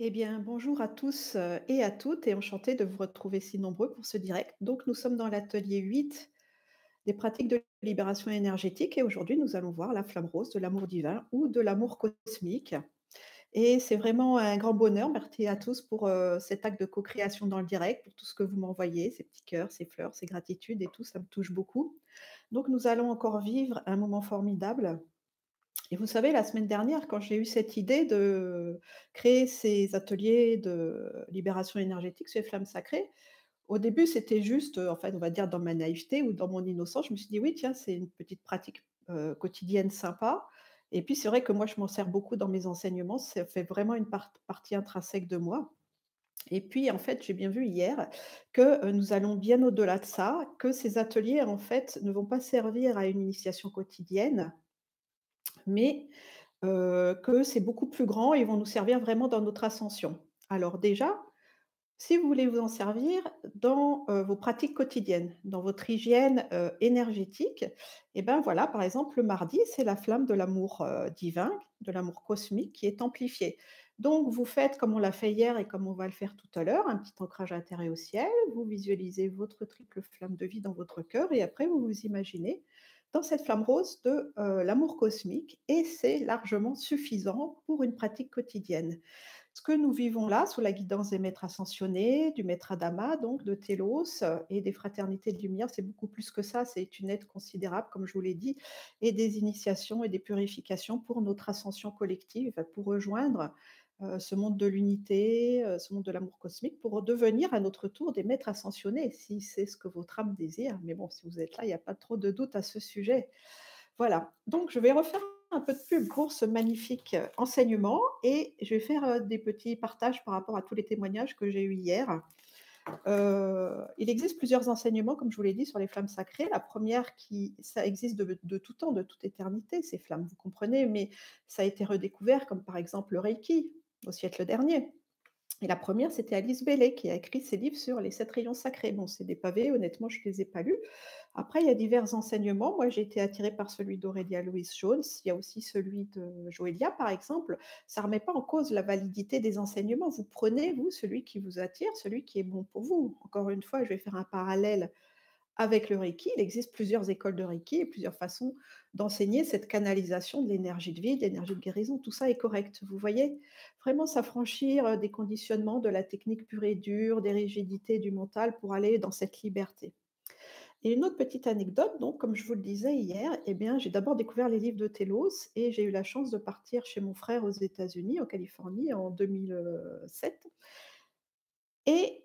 Eh bien, bonjour à tous euh, et à toutes et enchantée de vous retrouver si nombreux pour ce direct. Donc, nous sommes dans l'atelier 8 des pratiques de libération énergétique et aujourd'hui, nous allons voir la flamme rose de l'amour divin ou de l'amour cosmique. Et c'est vraiment un grand bonheur. Merci à tous pour euh, cet acte de co-création dans le direct, pour tout ce que vous m'envoyez, ces petits cœurs, ces fleurs, ces gratitudes et tout, ça me touche beaucoup. Donc, nous allons encore vivre un moment formidable et vous savez, la semaine dernière, quand j'ai eu cette idée de créer ces ateliers de libération énergétique sur les flammes sacrées, au début, c'était juste, heu, en fait, on va dire dans ma naïveté ou dans mon innocence, je me suis dit: «Oui, tiens, c'est une petite pratique, heu, quotidienne sympa» et puis c'est vrai que moi, je m'en sers beaucoup dans mes enseignements, ça fait vraiment une part partie intrinsèque de moi. Et puis, en fait, j'ai bien vu hier que, heu, nous allons bien au-delà de ça, que ces ateliers, en fait, ne vont pas servir à une initiation quotidienne, mais que c'est beaucoup plus grand et vont nous servir vraiment dans notre ascension. Alors déjà, si vous voulez vous en servir dans, vos pratiques quotidiennes, dans votre hygiène, énergétique et ben, voilà, par exemple, le mardi, c'est la flamme de l'amour, divin, de l'amour cosmique qui est amplifiée. Donc vous faites comme on l'a fait hier et comme on va le faire tout à l'heure, un petit ancrage et au ciel. Vous visualisez votre triple flamme de vie dans votre cœur et après vous vous imaginez dans cette flamme rose de, heu, l'amour cosmique et c'est largement suffisant pour une pratique quotidienne. Ce que nous vivons là, sous la guidance des maîtres ascensionnés, du maître Adama, donc de Télos euh, et des fraternités de lumière, c'est beaucoup plus que ça, c'est une aide considérable, comme je vous l'ai dit, et des initiations et des purifications pour notre ascension collective, pour rejoindre euh, ce monde de l'unité, euh, ce monde de l'amour cosmique, pour devenir à notre tour des maîtres ascensionnés, si c'est ce que votre âme désire. Mais bon, si vous êtes là, il n'y a pas trop de doute à ce sujet. Voilà, donc je vais refaire un peu de pub pour ce magnifique euh, enseignement et je vais faire des petits partages par rapport à tous les témoignages que j'ai eus hier. Euh, il existe plusieurs enseignements, comme je vous l'ai dit, sur les flammes sacrées. La première, qui, ça existe de, tout temps, de toute éternité, ces flammes, vous comprenez, mais ça a été redécouvert, comme par exemple le Reiki au siècle dernier. Et la première, c'était Alice Bailey qui a écrit ses livres sur les sept rayons sacrés. Bon, c'est des pavés, honnêtement, je ne les ai pas lus. Après, il y a divers enseignements. Moi, j'ai été attirée par celui d'Aurélia Louise Jones. Il y a aussi celui de Joélia, par exemple. Ça ne remet pas en cause la validité des enseignements. Vous prenez, vous, celui qui vous attire, celui qui est bon pour vous. Encore une fois, je vais faire un parallèle avec le Reiki, il existe plusieurs écoles de Reiki et plusieurs façons d'enseigner cette canalisation de l'énergie de vie, de l'énergie de guérison. Tout ça est correct. Vous voyez Vraiment s'affranchir euh, des conditionnements, de la technique pure et dure, des rigidités du mental pour aller dans cette liberté. Et une autre petite anecdote, donc, comme je vous le disais hier, eh bien, j'ai d'abord découvert les livres de Telos et j'ai eu la chance de partir chez mon frère aux États-Unis, en Californie, en 2007. Et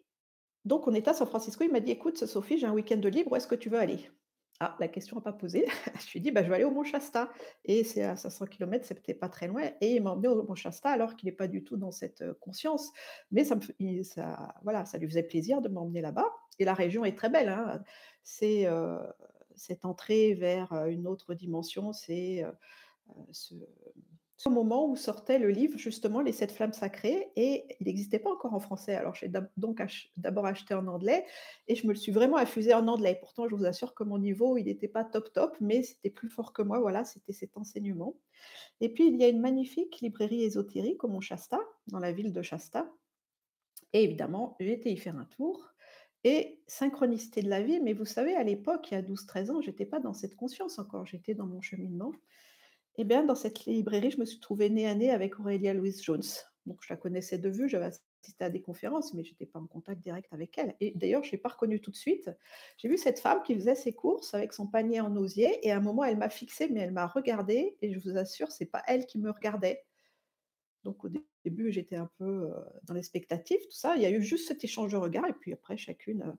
donc on était à San Francisco, il m'a dit: «Écoute Sophie, j'ai un week-end de libre, où est-ce que tu veux aller?» ah, la question n'a pas posé. Je lui ai dit: «Bah, je vais aller au mont Shasta» et c'est à 500 kilomètres, c'était pas très loin et il m'a emmené au mont Shasta alors qu'il n'est pas du tout dans cette, heu, conscience. Mais ça lui faisait plaisir de m'emmener là-bas et la région est très belle, hein. C'est, heu, cette entrée vers, heu, une autre dimension, c'est, ce ce moment où sortait le livre, justement, Les Sept Flammes Sacrées, et il n'existait pas encore en français. Alors, j'ai donc d'abord acheté en anglais, et je me le suis vraiment affusé en anglais. Pourtant, je vous assure que mon niveau, il n'était pas top top, mais c'était plus fort que moi. Voilà, c'était cet enseignement. Et puis, il y a une magnifique librairie ésotérique au Mont Shasta, dans la ville de Shasta. Et évidemment, j'ai été y faire un tour. Et synchronicité de la vie, mais vous savez, à l'époque, il y a 12-13 ans, j'étais pas dans cette conscience encore, j'étais dans mon cheminement. Eh bien, dans cette librairie, je me suis trouvée nez à nez avec Aurélia Louise Jones. Donc, je la connaissais de vue, j'avais assisté à des conférences, mais je n'étais pas en contact direct avec elle. Et d'ailleurs, je ne l'ai pas reconnue tout de suite. J'ai vu cette femme qui faisait ses courses avec son panier en osier, et à un moment, elle m'a fixée, mais elle m'a regardée, et je vous assure, ce n'est pas elle qui me regardait. Donc, au début, j'étais un peu euh, dans l'expectative, tout ça. Il y a eu juste cet échange de regards, et puis après, chacune euh,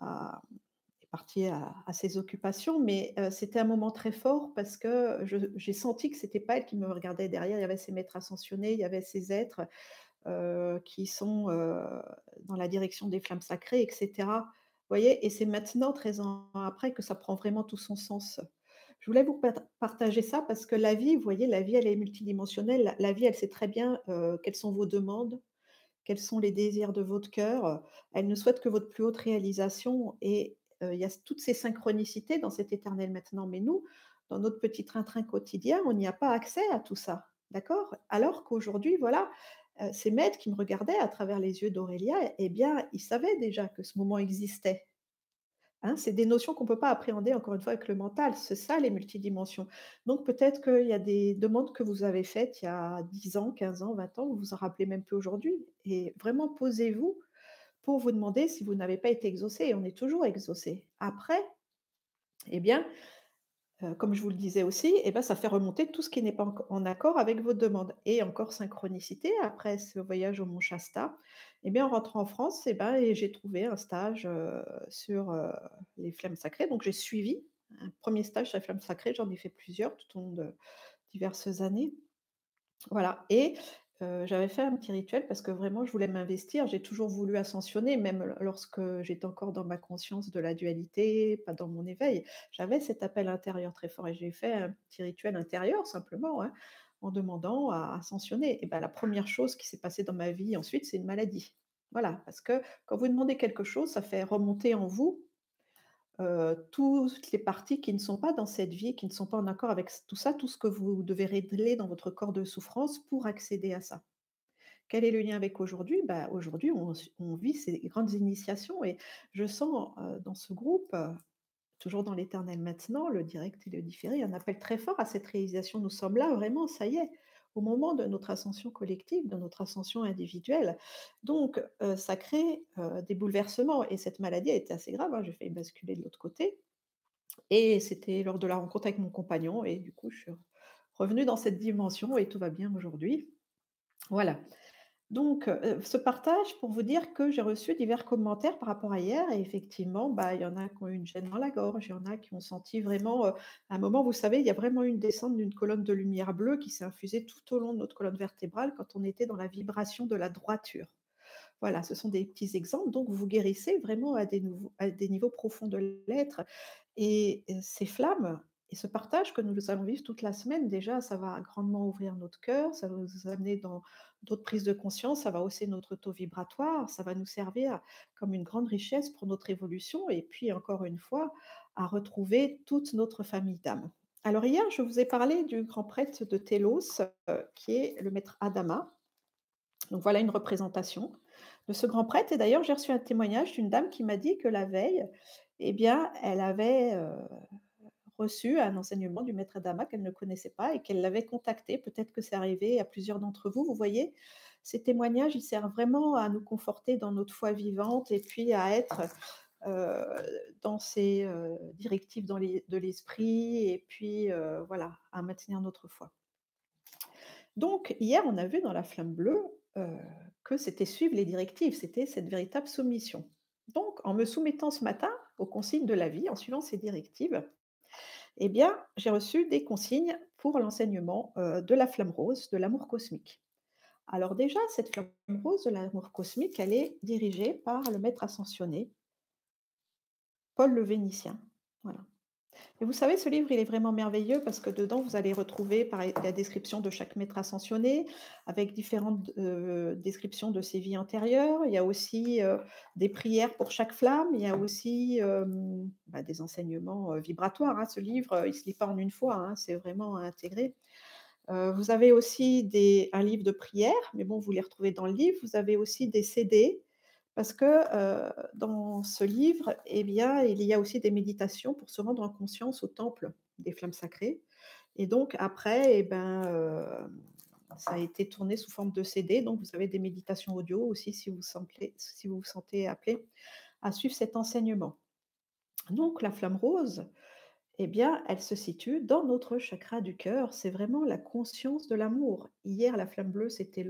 a, partie à, ses occupations, mais c'était un moment très fort parce que j'ai senti que c'était pas elle qui me regardait derrière. Il y avait ces maîtres ascensionnés, il y avait ces êtres qui sont dans la direction des flammes sacrées, etc. Voyez, et c'est maintenant, 13 ans après, que ça prend vraiment tout son sens. Je voulais vous partager ça parce que la vie, vous voyez, la vie, elle est multidimensionnelle. La vie, elle sait très bien quelles sont vos demandes, quels sont les désirs de votre cœur. Elle ne souhaite que votre plus haute réalisation et il y a toutes ces synchronicités dans cet éternel maintenant. Mais nous, dans notre petit train-train quotidien, on n'y a pas accès à tout ça. D'accord? Alors qu'aujourd'hui, voilà, heu, ces maîtres qui me regardaient à travers les yeux d'Aurélia, eh bien, ils savaient déjà que ce moment existait. Hein, c'est des notions qu'on ne peut pas appréhender encore une fois avec le mental, c'est ça les multidimensions. Donc peut-être qu'il y a des demandes que vous avez faites il y a 10 ans, 15 ans, 20 ans, vous vous en rappelez même plus aujourd'hui et vraiment posez-vous pour vous demander si vous n'avez pas été exaucé et on est toujours exaucé. Après, eh bien, Heu, comme je vous le disais aussi, et ben, ça fait remonter tout ce qui n'est pas en accord avec vos demandes et encore synchronicité, après ce voyage au Mont Shasta, et bien, en rentrant en France, ben, et j'ai trouvé un stage, heu, sur, heu, les flammes sacrées. Donc j'ai suivi un premier stage sur les flammes sacrées, j'en ai fait plusieurs tout au long de diverses années. Voilà et j'avais fait un petit rituel parce que vraiment je voulais m'investir. J'ai toujours voulu ascensionner, même lorsque j'étais encore dans ma conscience de la dualité, pas dans mon éveil. J'avais cet appel intérieur très fort et j'ai fait un petit rituel intérieur simplement, hein, en demandant à ascensionner et bah, la première chose qui s'est passée dans ma vie ensuite, c'est une maladie. Voilà, parce que quand vous demandez quelque chose, ça fait remonter en vous Toutes les parties qui ne sont pas dans cette vie, qui ne sont pas en accord avec tout ça, tout ce que vous devez régler dans votre corps de souffrance pour accéder à ça. Quel est le lien avec aujourd'hui? Bah, aujourd'hui, on vit ces grandes initiations et je sens, dans ce groupe, toujours dans l'éternel maintenant, le direct et le différé, un appel très fort à cette réalisation. Nous sommes là vraiment, ça y est, au moment de notre ascension collective, de notre ascension individuelle. Donc, heu, ça crée, heu, des bouleversements et cette maladie a été assez grave, hein. J'ai failli basculer de l'autre côté et c'était lors de la rencontre avec mon compagnon et du coup, je suis revenue dans cette dimension et tout va bien aujourd'hui. Voilà. Donc, heu, ce partage pour vous dire que j'ai reçu divers commentaires par rapport à hier et effectivement, bah, il y en a qui ont eu une gêne dans la gorge, il y en a qui ont senti vraiment, à un moment, vous savez, il y a vraiment une descente d'une colonne de lumière bleue qui s'est infusée tout au long de notre colonne vertébrale quand on était dans la vibration de la droiture. Voilà, ce sont des petits exemples, donc vous guérissez vraiment à des niveaux profonds de l'être et ces flammes et ce partage que nous allons vivre toute la semaine, déjà, ça va grandement ouvrir notre cœur, ça va nous amener dans d'autres prises de conscience, ça va hausser notre taux vibratoire, ça va nous servir comme une grande richesse pour notre évolution et puis encore une fois, à retrouver toute notre famille d'âmes. Alors hier, je vous ai parlé du grand prêtre de Télos, heu, qui est le maître Adama. Donc voilà une représentation de ce grand prêtre et d'ailleurs j'ai reçu un témoignage d'une dame qui m'a dit que la veille, eh bien, elle avait, heu, reçu un enseignement du maître Adama qu'elle ne connaissait pas et qu'elle l'avait contacté. Peut-être que c'est arrivé à plusieurs d'entre vous. Vous voyez, ces témoignages, ils servent vraiment à nous conforter dans notre foi vivante et puis à être, heu, dans ces, heu, directives dans les de l'esprit et puis, heu, voilà, à maintenir notre foi. Donc hier, on a vu dans la flamme bleue, que c'était suivre les directives, c'était cette véritable soumission. Donc en me soumettant ce matin aux consignes de la vie, en suivant ces directives, eh bien, j'ai reçu des consignes pour l'enseignement, heu, de la flamme rose, de l'amour cosmique. Alors déjà, cette flamme rose de l'amour cosmique, elle est dirigée par le maître ascensionné, Paul le Vénitien. Voilà. Et vous savez, ce livre, il est vraiment merveilleux parce que dedans, vous allez retrouver la description de chaque maître ascensionné, avec différentes euh, descriptions de ses vies antérieures. Il y a aussi euh, des prières pour chaque flamme. Il y a aussi euh, bah, des enseignements vibratoires. hein. Ce livre, il ne se lit pas en une fois, hein, c'est vraiment à intégrer. Vous avez aussi un livre de prières, mais bon, vous les retrouvez dans le livre. Vous avez aussi des CD parce que, heu, dans ce livre, eh bien, il y a aussi des méditations pour se rendre en conscience au temple des flammes sacrées et donc après, eh ben, hem, ça a été tourné sous forme de CD, donc vous avez des méditations audio aussi si vous sentez si vous vous sentez appelé à suivre cet enseignement. Donc la flamme rose, eh bien, elle se situe dans notre chakra du cœur. C'est vraiment la conscience de l'amour. Hier, la flamme bleue, c'était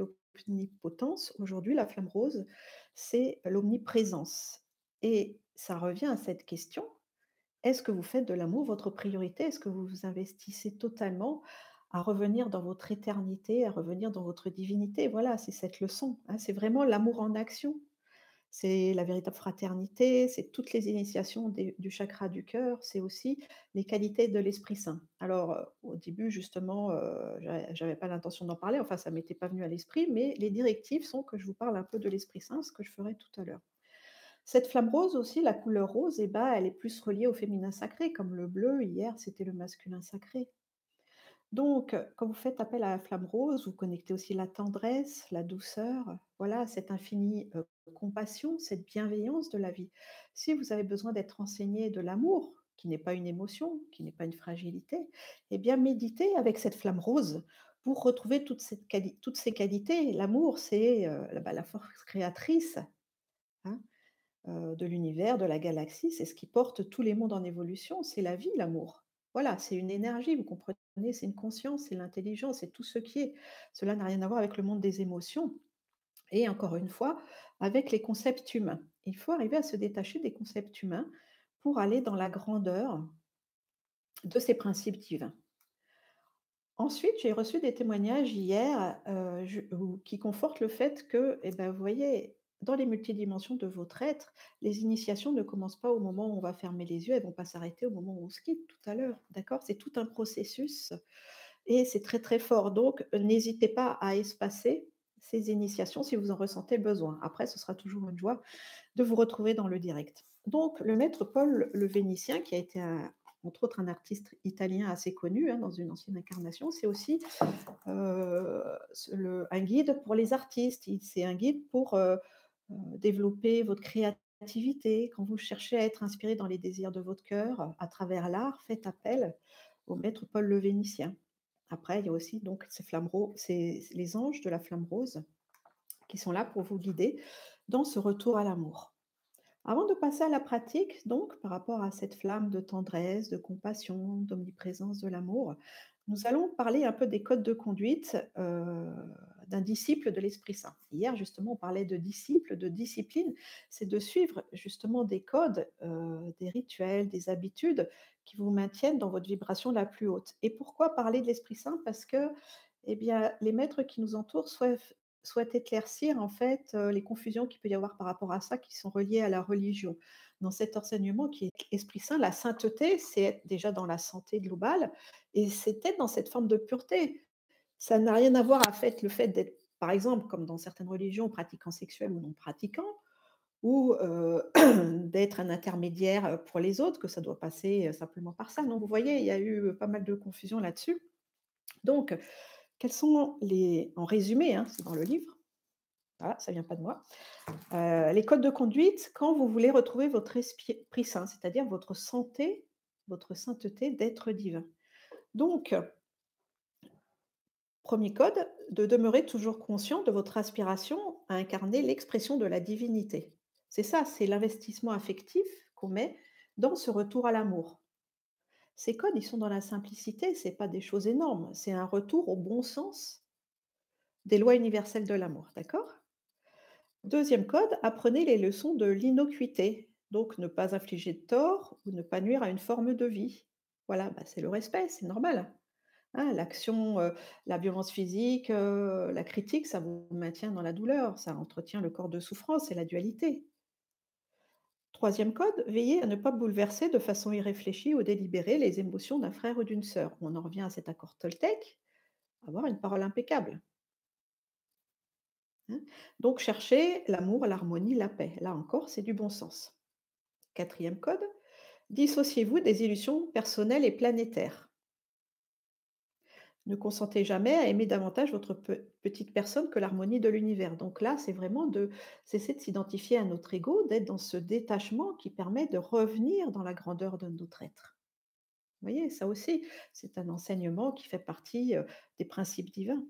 Aujourd'hui, la flamme rose, c'est l'omniprésence. Et ça revient à cette question, est-ce que vous faites de l'amour votre priorité? Est-ce que vous vous investissez totalement à revenir dans votre éternité, à revenir dans votre divinité? Voilà, c'est cette leçon, hein. C'est vraiment l'amour en action. C'est la véritable fraternité, c'est toutes les initiations du chakra du cœur, c'est aussi les qualités de l'Esprit Saint. Alors, heu, au début justement, j'a j'avais pas l'intention d'en parler, enfin ça m'était pas venu à l'esprit, mais les directives sont que je vous parle un peu de l'Esprit Saint, ce que je ferai tout à l'heure. Cette flamme rose aussi, la couleur rose et bah, elle est plus reliée au féminin sacré, comme le bleu hier, c'était le masculin sacré. Donc, heu, quand vous faites appel à la flamme rose, vous connectez aussi la tendresse, la douceur, voilà, cette infinie, heu, compassion, cette bienveillance de la vie. Si vous avez besoin d'être enseigné de l'amour, qui n'est pas une émotion, qui n'est pas une fragilité, eh bien méditez avec cette flamme rose pour retrouver toutes ces qualités. L'amour, c'est, heu, bah, la force créatrice, hein, heu, de l'univers, de la galaxie, c'est ce qui porte tous les mondes en évolution, c'est la vie, l'amour. Voilà, c'est une énergie, vous comprenez? C'est une conscience, c'est l'intelligence, c'est tout ce qui est. Cela n'a rien à voir avec le monde des émotions et encore une fois, avec les concepts humains. Il faut arriver à se détacher des concepts humains pour aller dans la grandeur de ces principes divins. Ensuite, j'ai reçu des témoignages hier, ou qui confortent le fait que, eh ben, vous voyez, dans les multidimensions de votre être, les initiations ne commencent pas au moment où on va fermer les yeux, elles vont pas s'arrêter au moment où on se quitte tout à l'heure, d'accord? C'est tout un processus et c'est très, très fort. Donc, n'hésitez pas à espacer initiations si vous en ressentez besoin. Après, ce sera toujours une joie de vous retrouver dans le direct. Donc, le maître Paul le Vénitien, qui a été entre autres un artiste italien assez connu hein, dans une ancienne incarnation, c'est aussi euh, un guide pour les artistes. C'est un guide pour euh, euh, développer votre créativité. Quand vous cherchez à être inspiré dans les désirs de votre cœur à travers l'art, faites appel au maître Paul le Vénitien. Après, il y a aussi ces flammes les anges de la flamme rose qui sont là pour vous guider dans ce retour à l'amour. Avant de passer à la pratique, donc, par rapport à cette flamme de tendresse, de compassion, d'omniprésence de l'amour, nous allons parler un peu des codes de conduite euh, d'un disciple de l'Esprit Saint. Hier, justement, on parlait de disciple, de discipline. C'est de suivre justement des codes, euh, des rituels, des habitudes qui vous maintiennent dans votre vibration la plus haute. Et pourquoi parler de l'Esprit Saint? Parce que eh bien, les maîtres qui nous entourent souhaitent souhaite éclaircir en fait, heu, les confusions qu'il peut y avoir par rapport à ça, qui sont reliées à la religion. Dans cet enseignement qui est Esprit Saint, la sainteté, c'est être déjà dans la santé globale et c'est être dans cette forme de pureté. Ça n'a rien à voir fait le fait d'être, par exemple, comme dans certaines religions, pratiquant sexuel ou non pratiquant ou d'être un intermédiaire, pour les autres, que ça doit passer, simplement par ça. Non, vous voyez, il y a eu, pas mal de confusion là-dessus. Donc quels sont les en résumé, hein, c'est dans le livre, ça vient pas de moi, les codes de conduite quand vous voulez retrouver votre esprit saint, c'est-à-dire votre santé, votre sainteté d'être divin. Donc, premier code, de demeurer toujours conscient de votre aspiration à incarner l'expression de la divinité. C'est ça, c'est l'investissement affectif qu'on met dans ce retour à l'amour. Ces codes, ils sont dans la simplicité, c'est pas des choses énormes, c'est un retour au bon sens des lois universelles de l'amour, d'accord? Deuxième code, apprenez les leçons de l'innocuité, donc ne pas infliger de tort ou ne pas nuire à une forme de vie. Voilà, bah, c'est le respect, c'est normal. Hein, l'action, la violence physique, la critique, ça vous maintient dans la douleur, ça entretient le corps de souffrance et la dualité. Troisième code, veillez à ne pas bouleverser de façon irréfléchie ou délibérée les émotions d'un frère ou d'une sœur. On en revient à cet accord Toltec, avoir une parole impeccable. Hein. Donc cherchez l'amour, l'harmonie, la paix. Là encore, c'est du bon sens. Quatrième code, dissociez-vous des illusions personnelles et planétaires. Ne consentez jamais à aimer davantage votre pe- petite personne que l'harmonie de l'univers. Donc là, c'est vraiment de cesser de s'identifier à notre ego, d'être dans ce détachement qui permet de revenir dans la grandeur de notre être. Vous voyez, ça aussi, c'est un enseignement qui fait partie euh, des principes divins.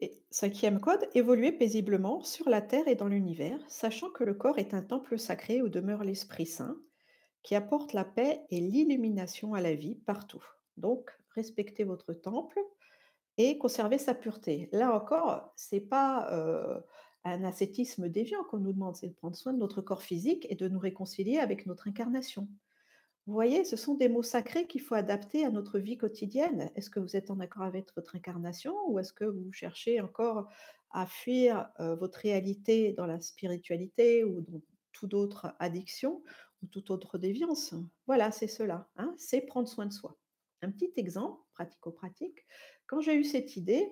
Et cinquième code, évoluer paisiblement sur la terre et dans l'univers, sachant que le corps est un temple sacré où demeure l'Esprit Saint, qui apporte la paix et l'illumination à la vie partout. Donc, respectez votre temple et conservez sa pureté. Là encore, c'est pas euh, un ascétisme déviant qu'on nous demande, c'est de prendre soin de notre corps physique et de nous réconcilier avec notre incarnation. Vous voyez, ce sont des mots sacrés qu'il faut adapter à notre vie quotidienne. Est-ce que vous êtes en accord avec votre incarnation ou est-ce que vous cherchez encore à fuir euh, votre réalité dans la spiritualité ou dans toute autre addiction ou toute autre déviance? Voilà, c'est cela. hein, c'est prendre soin de soi. Un petit exemple, pratico-pratique. Quand j'ai eu cette idée,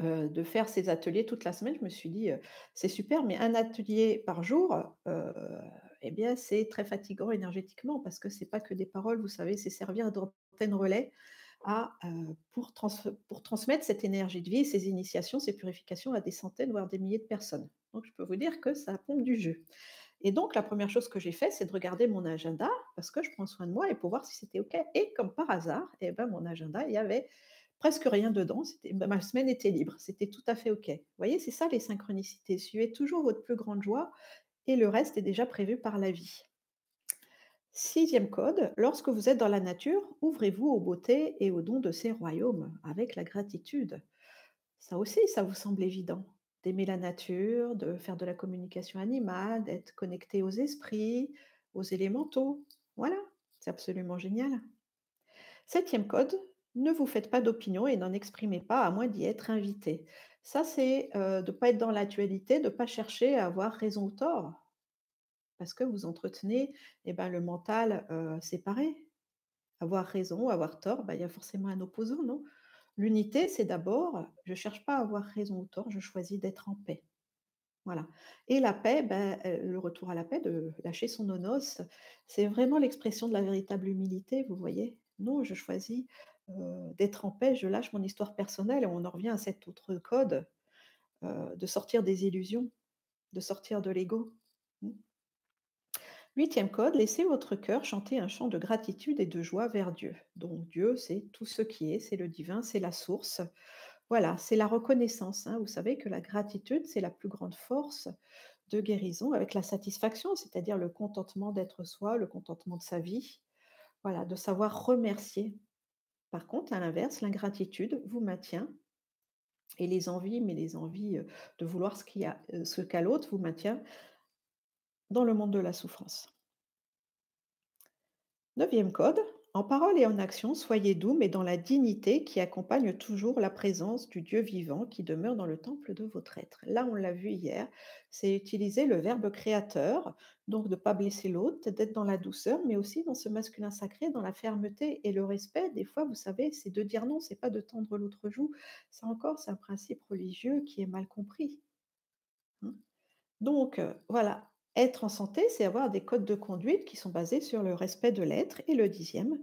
euh, de faire ces ateliers toute la semaine, je me suis dit, euh, c'est super, mais un atelier par jour, euh, eh bien, c'est très fatigant énergétiquement parce que c'est pas que des paroles, vous savez, c'est servir d'antenne relais pour trans pour transmettre cette énergie de vie, ces initiations, ces purifications à des centaines, voire des milliers de personnes. Donc je peux vous dire que ça pompe du jus et donc la première chose que j'ai fait, c'est de regarder mon agenda parce que je prends soin de moi et pour voir si c'était OK et comme par hasard, et ben, mon agenda, il y avait presque rien dedans, bah, ma semaine était libre, c'était tout à fait OK. Vous voyez, c'est ça les synchronicités, suivez toujours votre plus grande joie et le reste est déjà prévu par la vie. Sixième code, lorsque vous êtes dans la nature, ouvrez-vous aux beautés et aux dons de ces royaumes avec la gratitude. Ça aussi, ça vous semble évident. D'aimer la nature, de faire de la communication animale, d'être connecté aux esprits, aux élémentaux. Voilà, c'est absolument génial. Septième code, ne vous faites pas d'opinion et n'en exprimez pas à moins d'y être invité. Ça, c'est euh, de ne pas être dans l'actualité, de ne pas chercher à avoir raison ou tort, parce que vous entretenez eh ben, le mental euh, séparé. Avoir raison, avoir tort, ben, il y a forcément un opposant, non? L'unité, c'est d'abord, je ne cherche pas à avoir raison ou tort, je choisis d'être en paix. Voilà. Et la paix, ben, euh, le retour à la paix, de lâcher son nonos, c'est vraiment l'expression de la véritable humilité, vous voyez. Non, je choisis euh, d'être en paix, je lâche mon histoire personnelle et on en revient à cet autre code euh, de sortir des illusions, de sortir de l'ego. Huitième code, laissez votre cœur chanter un chant de gratitude et de joie vers Dieu. Donc Dieu, c'est tout ce qui est, c'est le divin, c'est la source. Voilà, c'est la reconnaissance. hein. Vous savez que la gratitude, c'est la plus grande force de guérison avec la satisfaction, c'est-à-dire le contentement d'être soi, le contentement de sa vie. Voilà, de savoir remercier. Par contre, à l'inverse, l'ingratitude vous maintient et les envies, mais les envies euh, de vouloir euh, ce qu'a l'autre vous maintient dans le monde de la souffrance. Neuvième code, en parole et en action, soyez doux, mais dans la dignité qui accompagne toujours la présence du Dieu vivant qui demeure dans le temple de votre être. Là, on l'a vu hier, c'est utiliser le verbe créateur, donc de ne pas blesser l'autre, d'être dans la douceur, mais aussi dans ce masculin sacré, dans la fermeté et le respect. Des fois, vous savez, c'est de dire non, c'est pas de tendre l'autre joue. Ça encore, c'est un principe religieux qui est mal compris. hein. Donc, euh, voilà, être en santé, c'est avoir des codes de conduite qui sont basés sur le respect de l'être. Et le dixième,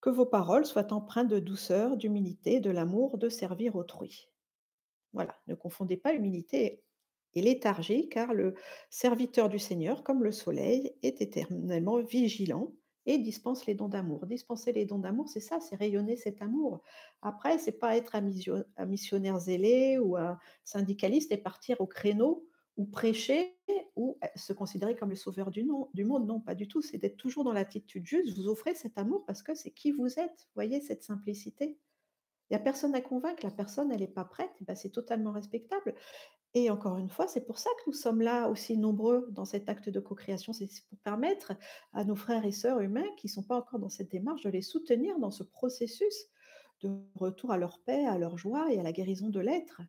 que vos paroles soient empreintes de douceur, d'humilité, de l'amour, de servir autrui. Voilà, ne confondez pas humilité et léthargie, car le serviteur du Seigneur, comme le soleil, est éternellement vigilant et dispense les dons d'amour. Dispenser les dons d'amour, c'est ça, c'est rayonner cet amour. Après, c'est pas être un, missio- un missionnaire zélé ou un syndicaliste et partir au créneau ou prêcher ou euh, se considérer comme le sauveur du, monde. Non, pas du tout. C'est d'être toujours dans l'attitude juste. Vous offrez cet amour parce que c'est qui vous êtes. Voyez cette simplicité? Il n'y a personne à convaincre. La personne, elle n'est pas prête. Eh ben, c'est totalement respectable. Et encore une fois, c'est pour ça que nous sommes là aussi nombreux dans cet acte de co-création. C'est pour permettre à nos frères et sœurs humains qui ne sont pas encore dans cette démarche de les soutenir dans ce processus de retour à leur paix, à leur joie et à la guérison de l'être.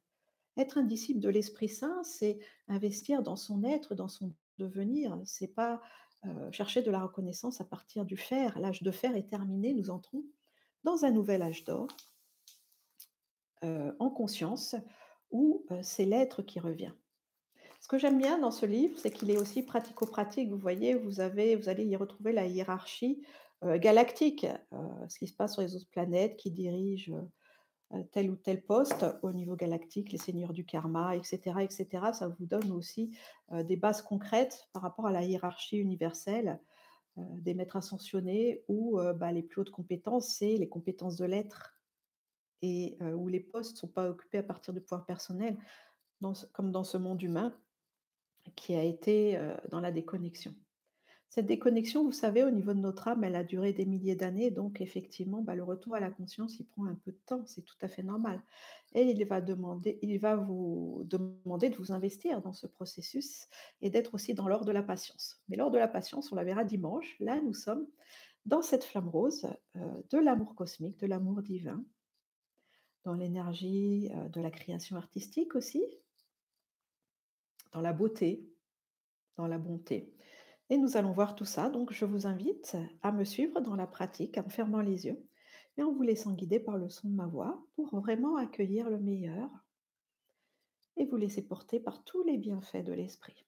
Être un disciple de l'Esprit Saint, c'est investir dans son être, dans son devenir. C'est pas euh, chercher de la reconnaissance à partir du faire. L'âge de fer est terminé. Nous entrons dans un nouvel âge d'or, euh, en conscience, où euh, c'est l'être qui revient. Ce que j'aime bien dans ce livre, c'est qu'il est aussi pratico-pratique. Vous voyez, vous, avez, vous allez y retrouver la hiérarchie galactique, ce qui se passe sur les autres planètes, qui dirigent euh, tel ou tel poste au niveau galactique, les seigneurs du karma, etc. etc. Ça vous donne aussi euh, des bases concrètes par rapport à la hiérarchie universelle euh, des maîtres ascensionnés, où euh, bah, les plus hautes compétences, c'est les compétences de l'être, et euh, où les postes ne sont pas occupés à partir du pouvoir personnel, comme dans ce monde humain qui a été euh, dans la déconnexion. Cette déconnexion, vous savez, au niveau de notre âme, elle a duré des milliers d'années, donc effectivement, bah, le retour à la conscience, il prend un peu de temps, c'est tout à fait normal. Et il va demander, il va vous demander de vous investir dans ce processus et d'être aussi dans l'ordre de la patience. Mais l'ordre de la patience, on la verra dimanche. Là, nous sommes dans cette flamme rose euh, de l'amour cosmique, de l'amour divin, dans l'énergie euh, de la création artistique aussi, dans la beauté, dans la bonté. Et nous allons voir tout ça. Donc, je vous invite à me suivre dans la pratique en fermant les yeux et en vous laissant guider par le son de ma voix pour vraiment accueillir le meilleur et vous laisser porter par tous les bienfaits de l'esprit.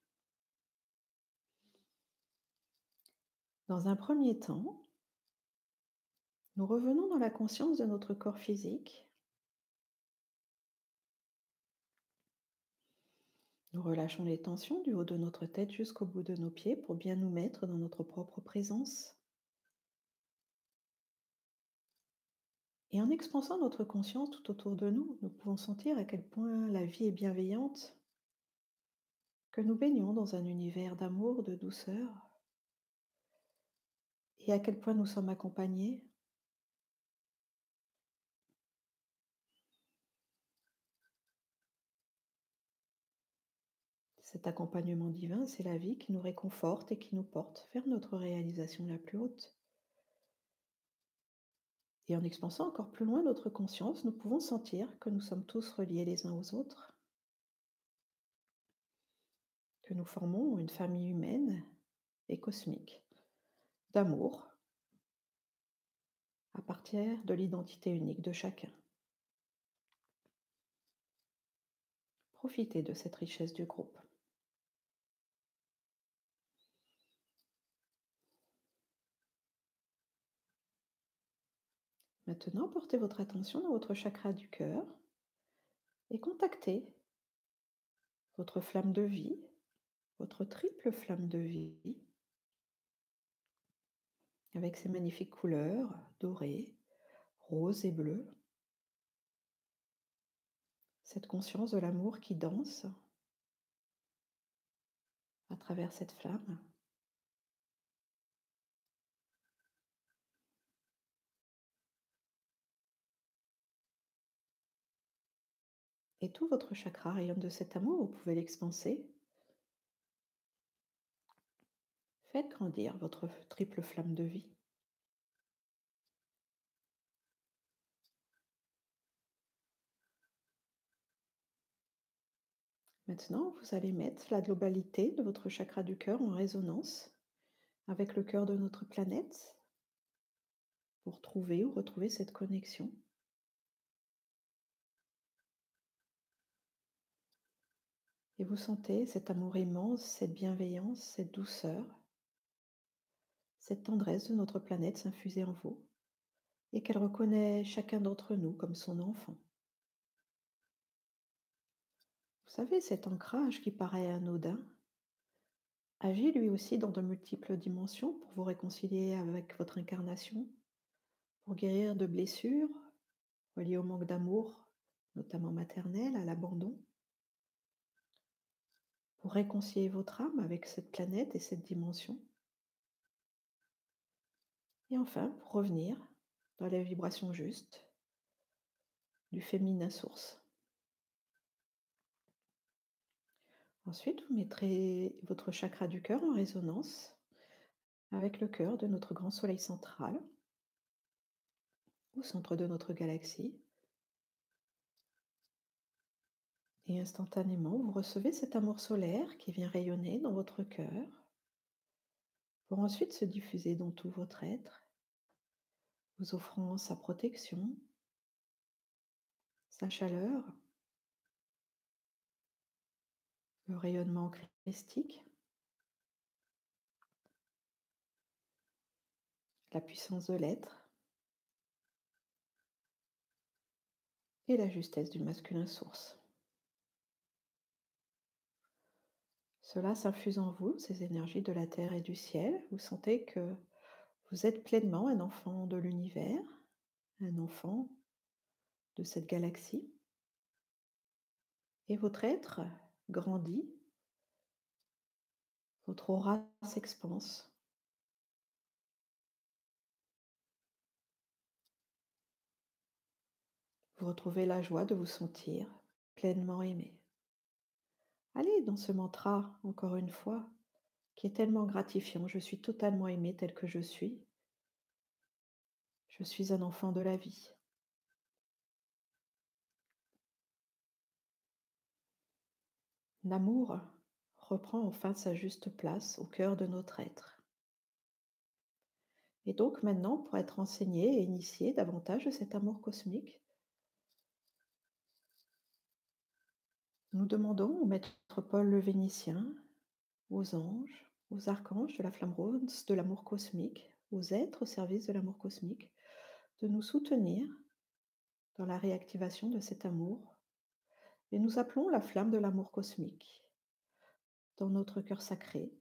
Dans un premier temps, nous revenons dans la conscience de notre corps physique. Nous relâchons les tensions du haut de notre tête jusqu'au bout de nos pieds pour bien nous mettre dans notre propre présence. Et en expansant notre conscience tout autour de nous, nous pouvons sentir à quel point la vie est bienveillante, que nous baignons dans un univers d'amour, de douceur, et à quel point nous sommes accompagnés. Cet accompagnement divin, c'est la vie qui nous réconforte et qui nous porte vers notre réalisation la plus haute. Et en expansant encore plus loin notre conscience, nous pouvons sentir que nous sommes tous reliés les uns aux autres, que nous formons une famille humaine et cosmique d'amour à partir de l'identité unique de chacun. Profitez de cette richesse du groupe. Maintenant, portez votre attention dans votre chakra du cœur et contactez votre flamme de vie, votre triple flamme de vie, avec ses magnifiques couleurs dorées, roses et bleues. Cette conscience de l'amour qui danse à travers cette flamme. Tout votre chakra rayonne de cet amour, vous pouvez l'expanser. Faites grandir votre triple flamme de vie. Maintenant, vous allez mettre la globalité de votre chakra du cœur en résonance avec le cœur de notre planète pour trouver ou retrouver cette connexion. Et vous sentez cet amour immense, cette bienveillance, cette douceur, cette tendresse de notre planète s'infuser en vous et qu'elle reconnaît chacun d'entre nous comme son enfant. Vous savez, cet ancrage qui paraît anodin agit lui aussi dans de multiples dimensions pour vous réconcilier avec votre incarnation, pour guérir de blessures reliées au manque d'amour, notamment maternel, à l'abandon, pour réconcilier votre âme avec cette planète et cette dimension. Et enfin, pour revenir dans la vibration juste du féminin source. Ensuite, vous mettrez votre chakra du cœur en résonance avec le cœur de notre grand soleil central, au centre de notre galaxie. Et instantanément, vous recevez cet amour solaire qui vient rayonner dans votre cœur pour ensuite se diffuser dans tout votre être, vous offrant sa protection, sa chaleur, le rayonnement christique, la puissance de l'être et la justesse du masculin source. Cela s'infuse en vous, ces énergies de la terre et du ciel. Vous sentez que vous êtes pleinement un enfant de l'univers, un enfant de cette galaxie. Et votre être grandit, votre aura s'expanse. Vous retrouvez la joie de vous sentir pleinement aimé. Allez dans ce mantra, encore une fois, qui est tellement gratifiant. Je suis totalement aimé tel que je suis. Je suis un enfant de la vie. L'amour reprend enfin sa juste place au cœur de notre être. Et donc maintenant, pour être enseigné et initié davantage de cet amour cosmique, Nous demandons au maître Paul le Vénitien, aux anges, aux archanges de la flamme rose, de l'amour cosmique, aux êtres au service de l'amour cosmique, de nous soutenir dans la réactivation de cet amour. Et nous appelons la flamme de l'amour cosmique dans notre cœur sacré,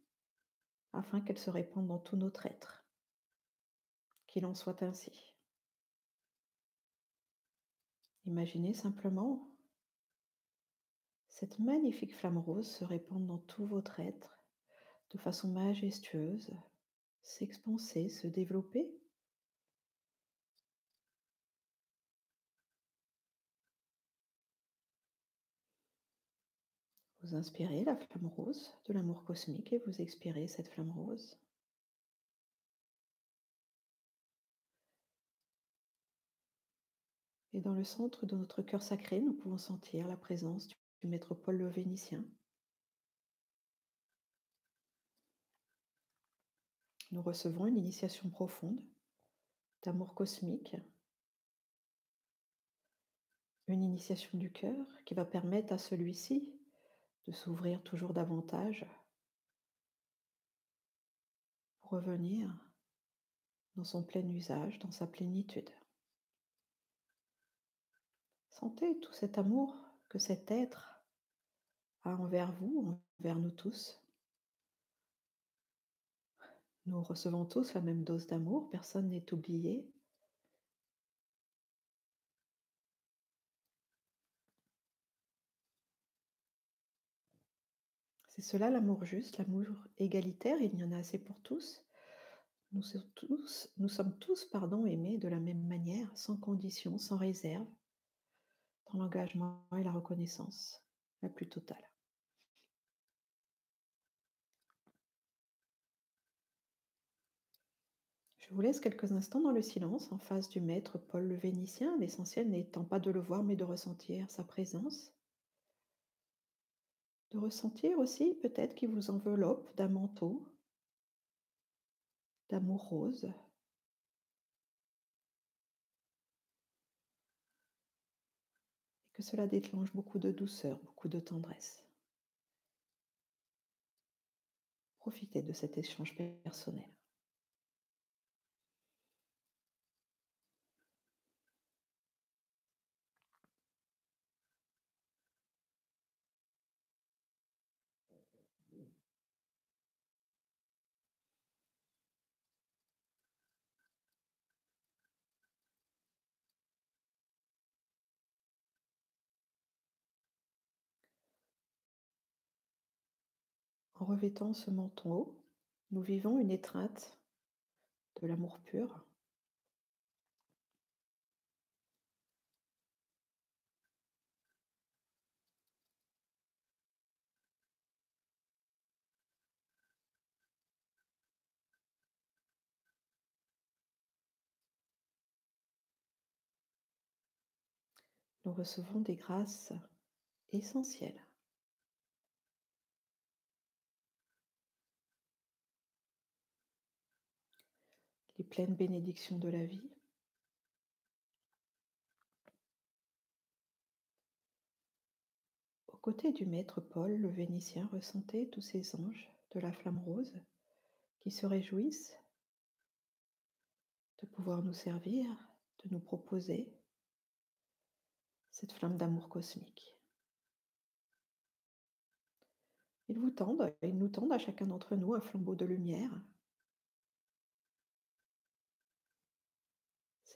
afin qu'elle se répande dans tout notre être. Qu'il en soit ainsi. Imaginez simplement cette magnifique flamme rose se répandre dans tout votre être de façon majestueuse, s'expanser, se développer? Vous inspirez la flamme rose de l'amour cosmique et vous expirez cette flamme rose? Et dans le centre de notre cœur sacré, nous pouvons sentir la présence du maître Paul le Vénitien. Nous recevons une initiation profonde d'amour cosmique, une initiation du cœur qui va permettre à celui-ci de s'ouvrir toujours davantage pour revenir dans son plein usage, dans sa plénitude. Sentez tout cet amour que cet être envers vous, envers nous tous. Nous recevons tous la même dose d'amour, personne n'est oublié. C'est cela l'amour juste, l'amour égalitaire, il y en a assez pour tous. Nous sommes tous, nous aimés de la même manière, sans condition, sans réserve dans l'engagement et la reconnaissance la plus totale. Je vous laisse quelques instants dans le silence en face du maître Paul le Vénitien, l'essentiel n'étant pas de le voir mais de ressentir sa présence. De ressentir aussi peut-être qu'il vous enveloppe d'un manteau d'amour rose, que cela déclenche beaucoup de douceur, beaucoup de tendresse. Profitez de cet échange personnel. En revêtant ce manteau, nous vivons une étreinte de l'amour pur. Nous recevons des grâces essentielles. Pleines bénédictions de la vie. Aux côtés du maître Paul, le Vénitien ressentait tous ces anges de la flamme rose qui se réjouissent de pouvoir nous servir, de nous proposer cette flamme d'amour cosmique. Ils vous tendent, ils nous tendent à chacun d'entre nous un flambeau de lumière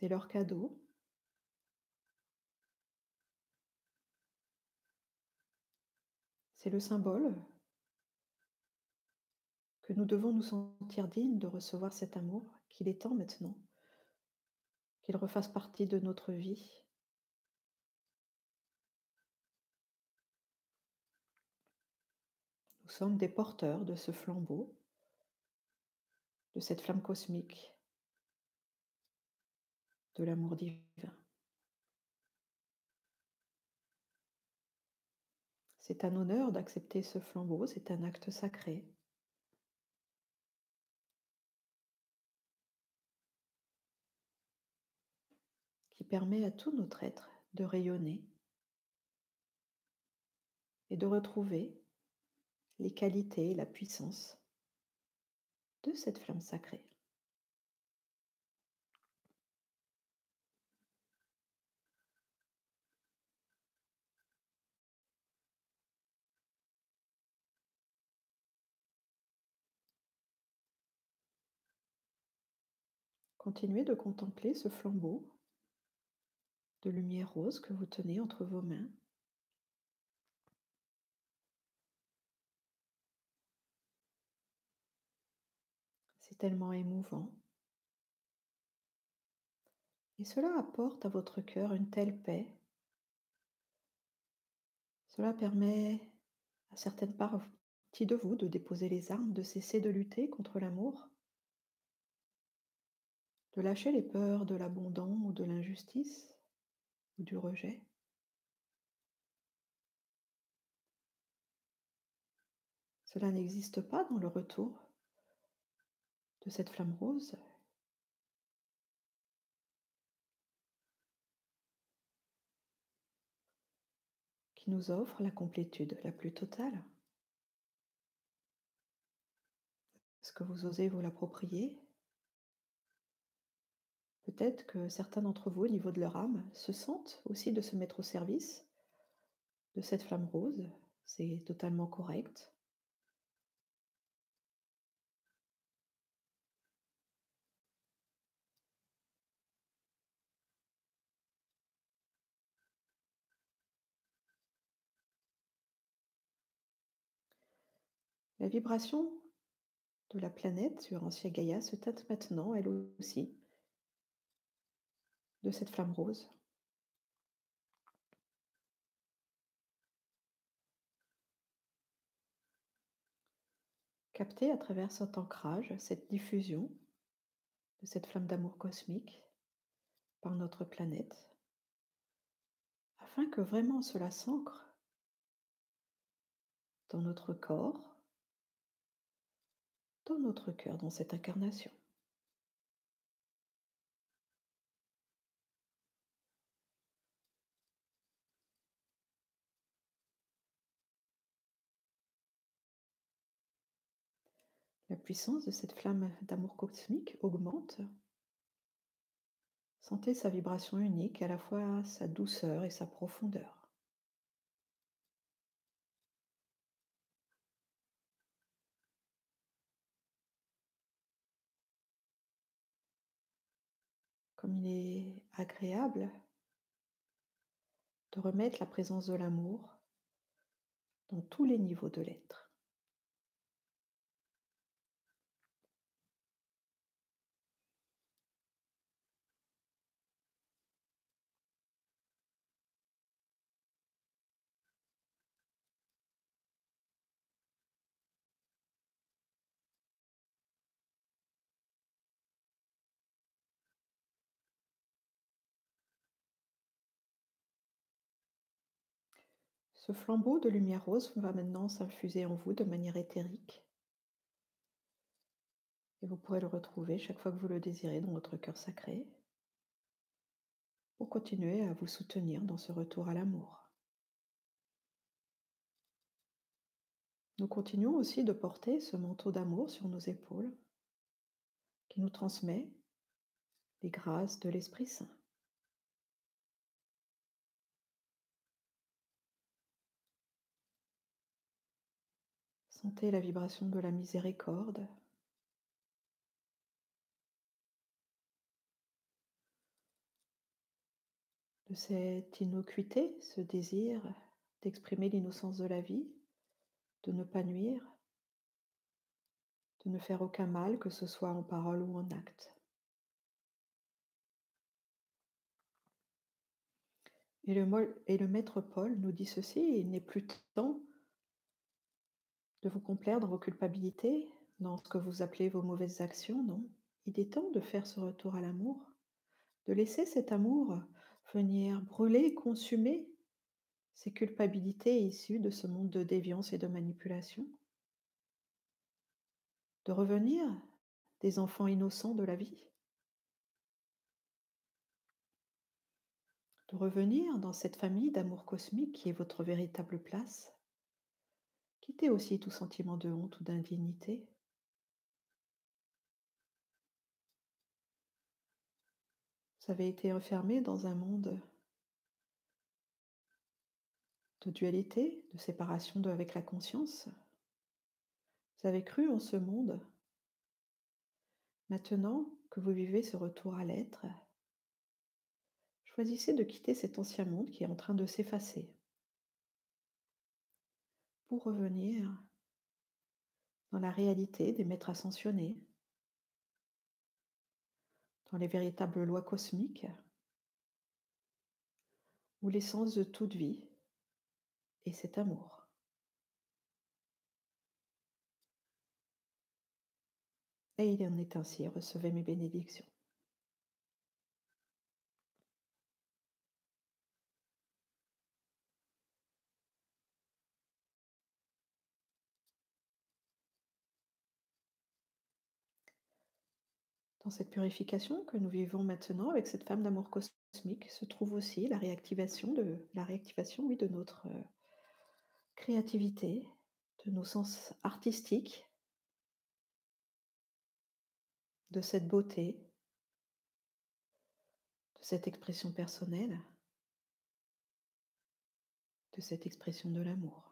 C'est leur cadeau. C'est le symbole que nous devons nous sentir dignes de recevoir cet amour, qu'il est temps maintenant, qu'il refasse partie de notre vie. Nous sommes des porteurs de ce flambeau, de cette flamme cosmique l'amour divin. C'est un honneur d'accepter ce flambeau, c'est un acte sacré. qui permet à tout notre être de rayonner et de retrouver les qualités et la puissance de cette flamme sacrée. Continuez de contempler ce flambeau de lumière rose que vous tenez entre vos mains. C'est tellement émouvant. Et cela apporte à votre cœur une telle paix. Cela permet à certaines parties de vous de déposer les armes, de cesser de lutter contre l'amour, de lâcher les peurs de l'abondant ou de l'injustice ou du rejet? Cela n'existe pas dans le retour de cette flamme rose? qui nous offre la complétude la plus totale. Est-ce que vous osez vous l'approprier? Peut-être que certains d'entre vous, au niveau de leur âme, se sentent aussi de se mettre au service de cette flamme rose. C'est totalement correct. La vibration de la planète sur Ancien Gaïa se tâte maintenant, elle aussi, de cette flamme rose. Captez à travers cet ancrage, cette diffusion de cette flamme d'amour cosmique par notre planète, afin que vraiment cela s'ancre dans notre corps, dans notre cœur, dans cette incarnation. La puissance de cette flamme d'amour cosmique augmente. Sentez sa vibration unique, à la fois sa douceur et sa profondeur. Comme il est agréable de remettre la présence de l'amour dans tous les niveaux de l'être. Ce flambeau de lumière rose va maintenant s'infuser en vous de manière éthérique. Et vous pourrez le retrouver chaque fois que vous le désirez dans votre cœur sacré pour continuer à vous soutenir dans ce retour à l'amour. Nous continuons aussi de porter ce manteau d'amour sur nos épaules qui nous transmet les grâces de l'Esprit Saint. Sentez la vibration de la miséricorde. De cette innocuité, ce désir d'exprimer l'innocence de la vie, de ne pas nuire, de ne faire aucun mal, que ce soit en parole ou en acte. Et le, maître Paul nous dit ceci, il n'est plus temps de vous complaire dans vos culpabilités, dans ce que vous appelez vos mauvaises actions, non? Il est temps de faire ce retour à l'amour, de laisser cet amour venir brûler consumer ces culpabilités issues de ce monde de déviance et de manipulation, de revenir des enfants innocents de la vie, de revenir dans cette famille d'amour cosmique qui est votre véritable place, Quittez aussi tout sentiment de honte ou d'indignité? Vous avez été enfermé dans un monde de dualité, de séparation avec la conscience? Vous avez cru en ce monde? Maintenant que vous vivez ce retour à l'être, choisissez de quitter cet ancien monde qui est en train de s'effacer revenir dans la réalité des maîtres ascensionnés, dans les véritables lois cosmiques, où l'essence de toute vie est cet amour. Et il en est ainsi, recevez mes bénédictions. Dans cette purification que nous vivons maintenant avec cette femme d'amour cosmique se trouve aussi la réactivation de la réactivation de notre euh, créativité, de nos sens artistiques, de cette beauté, de cette expression personnelle, de cette expression de l'amour.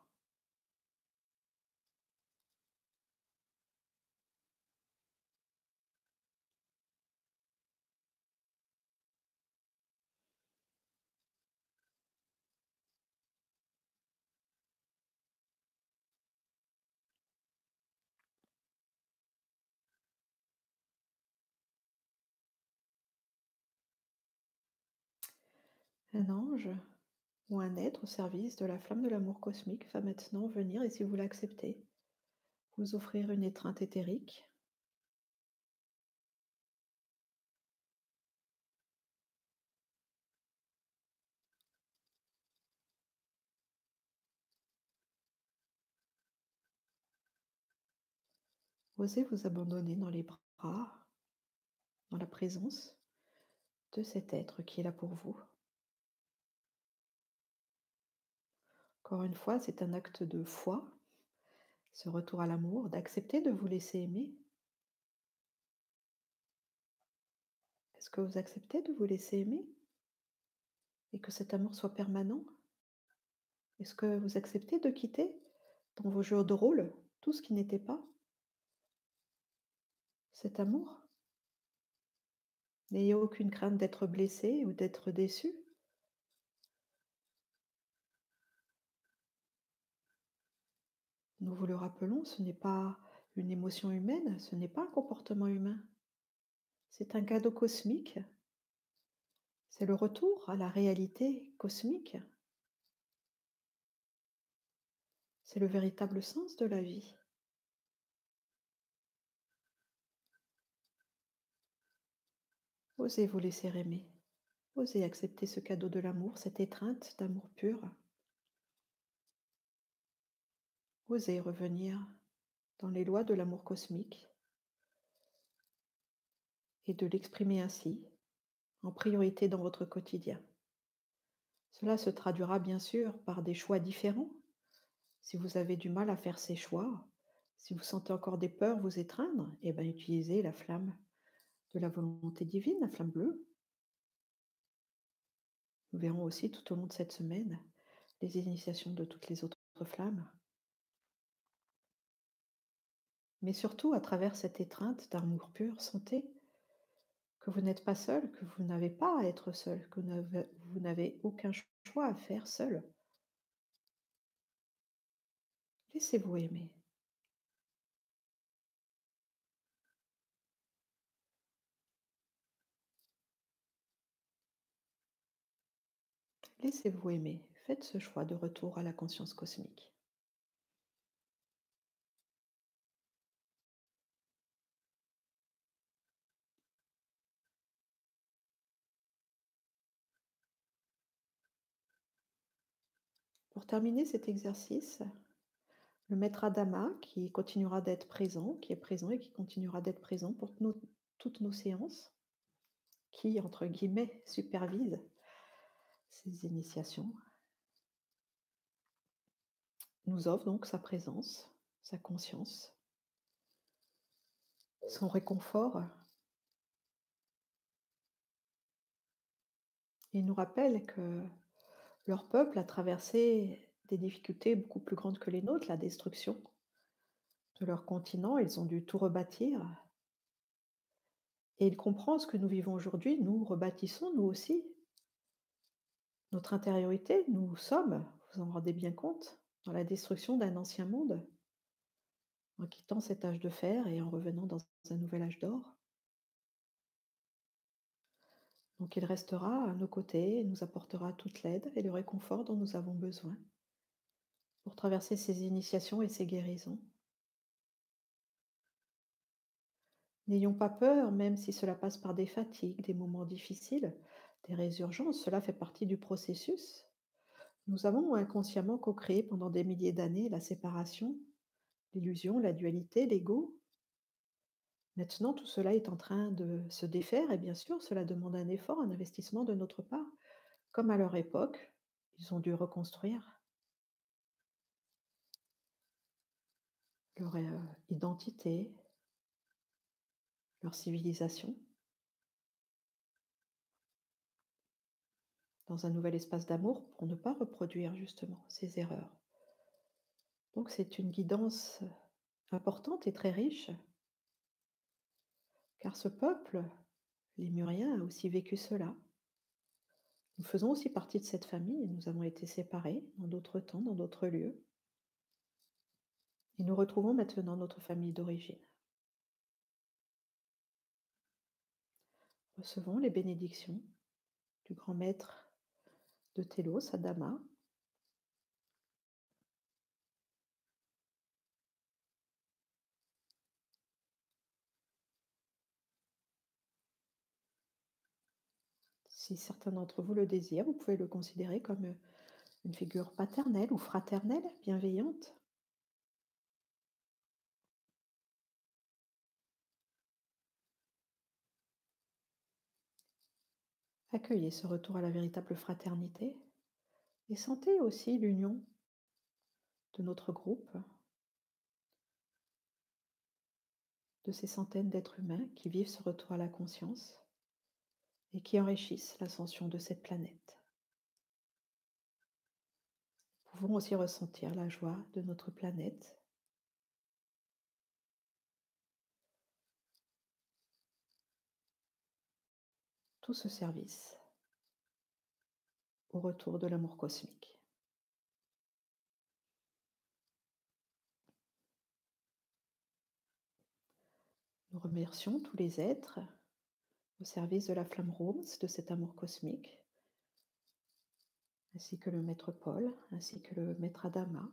Un ange ou un être au service de la flamme de l'amour cosmique va maintenant venir et si vous l'acceptez, vous offrir une étreinte éthérique. Osez vous abandonner dans les bras, dans la présence de cet être qui est là pour vous. Encore une fois, c'est un acte de foi, ce retour à l'amour, d'accepter de vous laisser aimer. Est-ce que vous acceptez de vous laisser aimer et que cet amour soit permanent? Est-ce que vous acceptez de quitter dans vos jeux de rôle tout ce qui n'était pas? Cet amour? N'ayez aucune crainte d'être blessé ou d'être déçu. Nous vous le rappelons, ce n'est pas une émotion humaine, ce n'est pas un comportement humain. C'est un cadeau cosmique. C'est le retour à la réalité cosmique. C'est le véritable sens de la vie. Osez vous laisser aimer. Osez accepter ce cadeau de l'amour, cette étreinte d'amour pur. Osez revenir dans les lois de l'amour cosmique et de l'exprimer ainsi, en priorité dans votre quotidien. Cela se traduira bien sûr par des choix différents. Si vous avez du mal à faire ces choix, si vous sentez encore des peurs vous étreindre, eh bien utilisez la flamme de la volonté divine, la flamme bleue. Nous verrons aussi tout au long de cette semaine les initiations de toutes les autres flammes. Mais surtout, à travers cette étreinte d'amour pur, sentez que vous n'êtes pas seul, que vous n'avez pas à être seul, que vous n'avez aucun choix à faire seul. Laissez-vous aimer. Laissez-vous aimer. Faites ce choix de retour à la conscience cosmique. Pour terminer cet exercice, le maître Adama, qui continuera d'être présent, qui est présent et qui continuera d'être présent pour toutes nos séances, qui, entre guillemets, supervise ces initiations, nous offre donc sa présence, sa conscience, son réconfort Ils nous rappellent que leur peuple a traversé des difficultés beaucoup plus grandes que les nôtres, la destruction de leur continent, ils ont dû tout rebâtir. Et ils comprennent ce que nous vivons aujourd'hui, nous rebâtissons nous aussi notre intériorité, nous sommes, vous en rendez bien compte, dans la destruction d'un ancien monde, en quittant cet âge de fer et en revenant dans un nouvel âge d'or. Donc il restera à nos côtés et nous apportera toute l'aide et le réconfort dont nous avons besoin pour traverser ces initiations et ces guérisons. N'ayons pas peur, même si cela passe par des fatigues, des moments difficiles, des résurgences, cela fait partie du processus. Nous avons inconsciemment co-créé pendant des milliers d'années la séparation, l'illusion, la dualité, l'ego. Maintenant, tout cela est en train de se défaire et bien sûr, cela demande un effort, un investissement de notre part. Comme à leur époque, ils ont dû reconstruire leur euh, identité, leur civilisation, dans un nouvel espace d'amour pour ne pas reproduire justement ces erreurs. Donc c'est une guidance importante et très riche, car ce peuple, les Muriens, a aussi vécu cela. Nous faisons aussi partie de cette famille nous avons été séparés dans d'autres temps, dans d'autres lieux. Et nous retrouvons maintenant notre famille d'origine. Recevons les bénédictions du grand maître de Télos Adama. Si certains d'entre vous le désirent, vous pouvez le considérer comme une figure paternelle ou fraternelle, bienveillante. Accueillez ce retour à la véritable fraternité et sentez aussi l'union de notre groupe, de ces centaines d'êtres humains qui vivent ce retour à la conscience et qui enrichissent l'ascension de cette planète. Nous pouvons aussi ressentir la joie de notre planète tout ce service au retour de l'amour cosmique. Nous remercions tous les êtres au service de la flamme rose, de cet amour cosmique, ainsi que le maître Paul, ainsi que le maître Adama.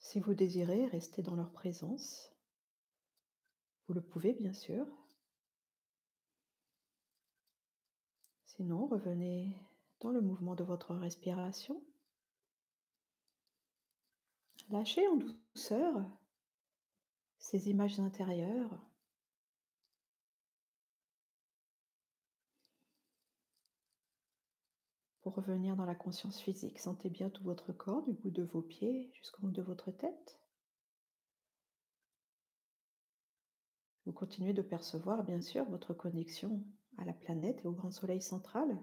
Si vous désirez rester dans leur présence, vous le pouvez bien sûr. Sinon, revenez dans le mouvement de votre respiration. Lâchez en douceur ces images intérieures. Revenir dans la conscience physique, sentez bien tout votre corps, du bout de vos pieds jusqu'au bout de votre tête. Vous continuez de percevoir, bien sûr, votre connexion à la planète et au grand soleil central,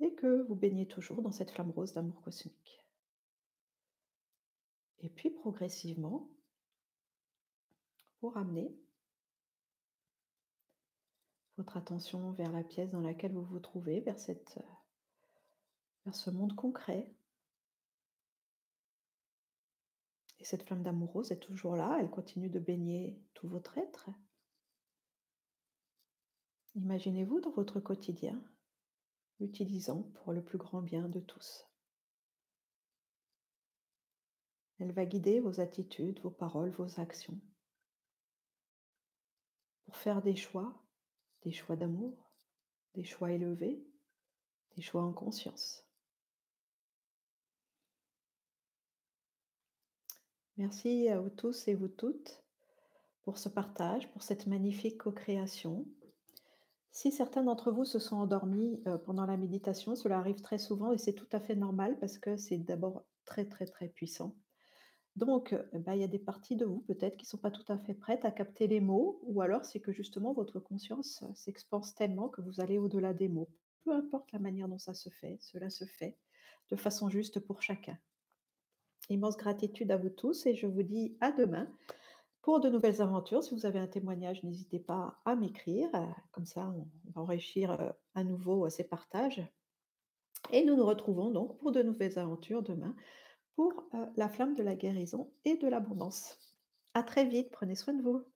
et que vous baignez toujours dans cette flamme rose d'amour cosmique. Et puis progressivement, vous ramenez votre attention vers la pièce dans laquelle vous vous trouvez, vers, cette, vers ce monde concret. Et cette flamme d'amour rose est toujours là, elle continue de baigner tout votre être. Imaginez-vous dans votre quotidien l'utilisant pour le plus grand bien de tous. Elle va guider vos attitudes, vos paroles, vos actions pour faire des choix, des choix d'amour, des choix élevés, des choix en conscience. Merci à vous tous et vous toutes pour ce partage, pour cette magnifique co-création si certains d'entre vous se sont endormis, euh, pendant la méditation, cela arrive très souvent et c'est tout à fait normal parce que c'est d'abord très, très, très puissant. Donc, heu, bah, il y a des parties de vous peut-être qui sont pas tout à fait prêtes à capter les mots ou alors c'est que justement votre conscience, heu, s'expanse tellement que vous allez au-delà des mots. Peu importe la manière dont ça se fait, cela se fait de façon juste pour chacun. Immense gratitude à vous tous et je vous dis à demain pour de nouvelles aventures. Si vous avez un témoignage, n'hésitez pas à m'écrire, comme ça on va enrichir, heu, à nouveau, heu, ces partages et nous nous retrouvons donc pour de nouvelles aventures demain pour, heu, la flamme de la guérison et de l'abondance. À très vite, prenez soin de vous.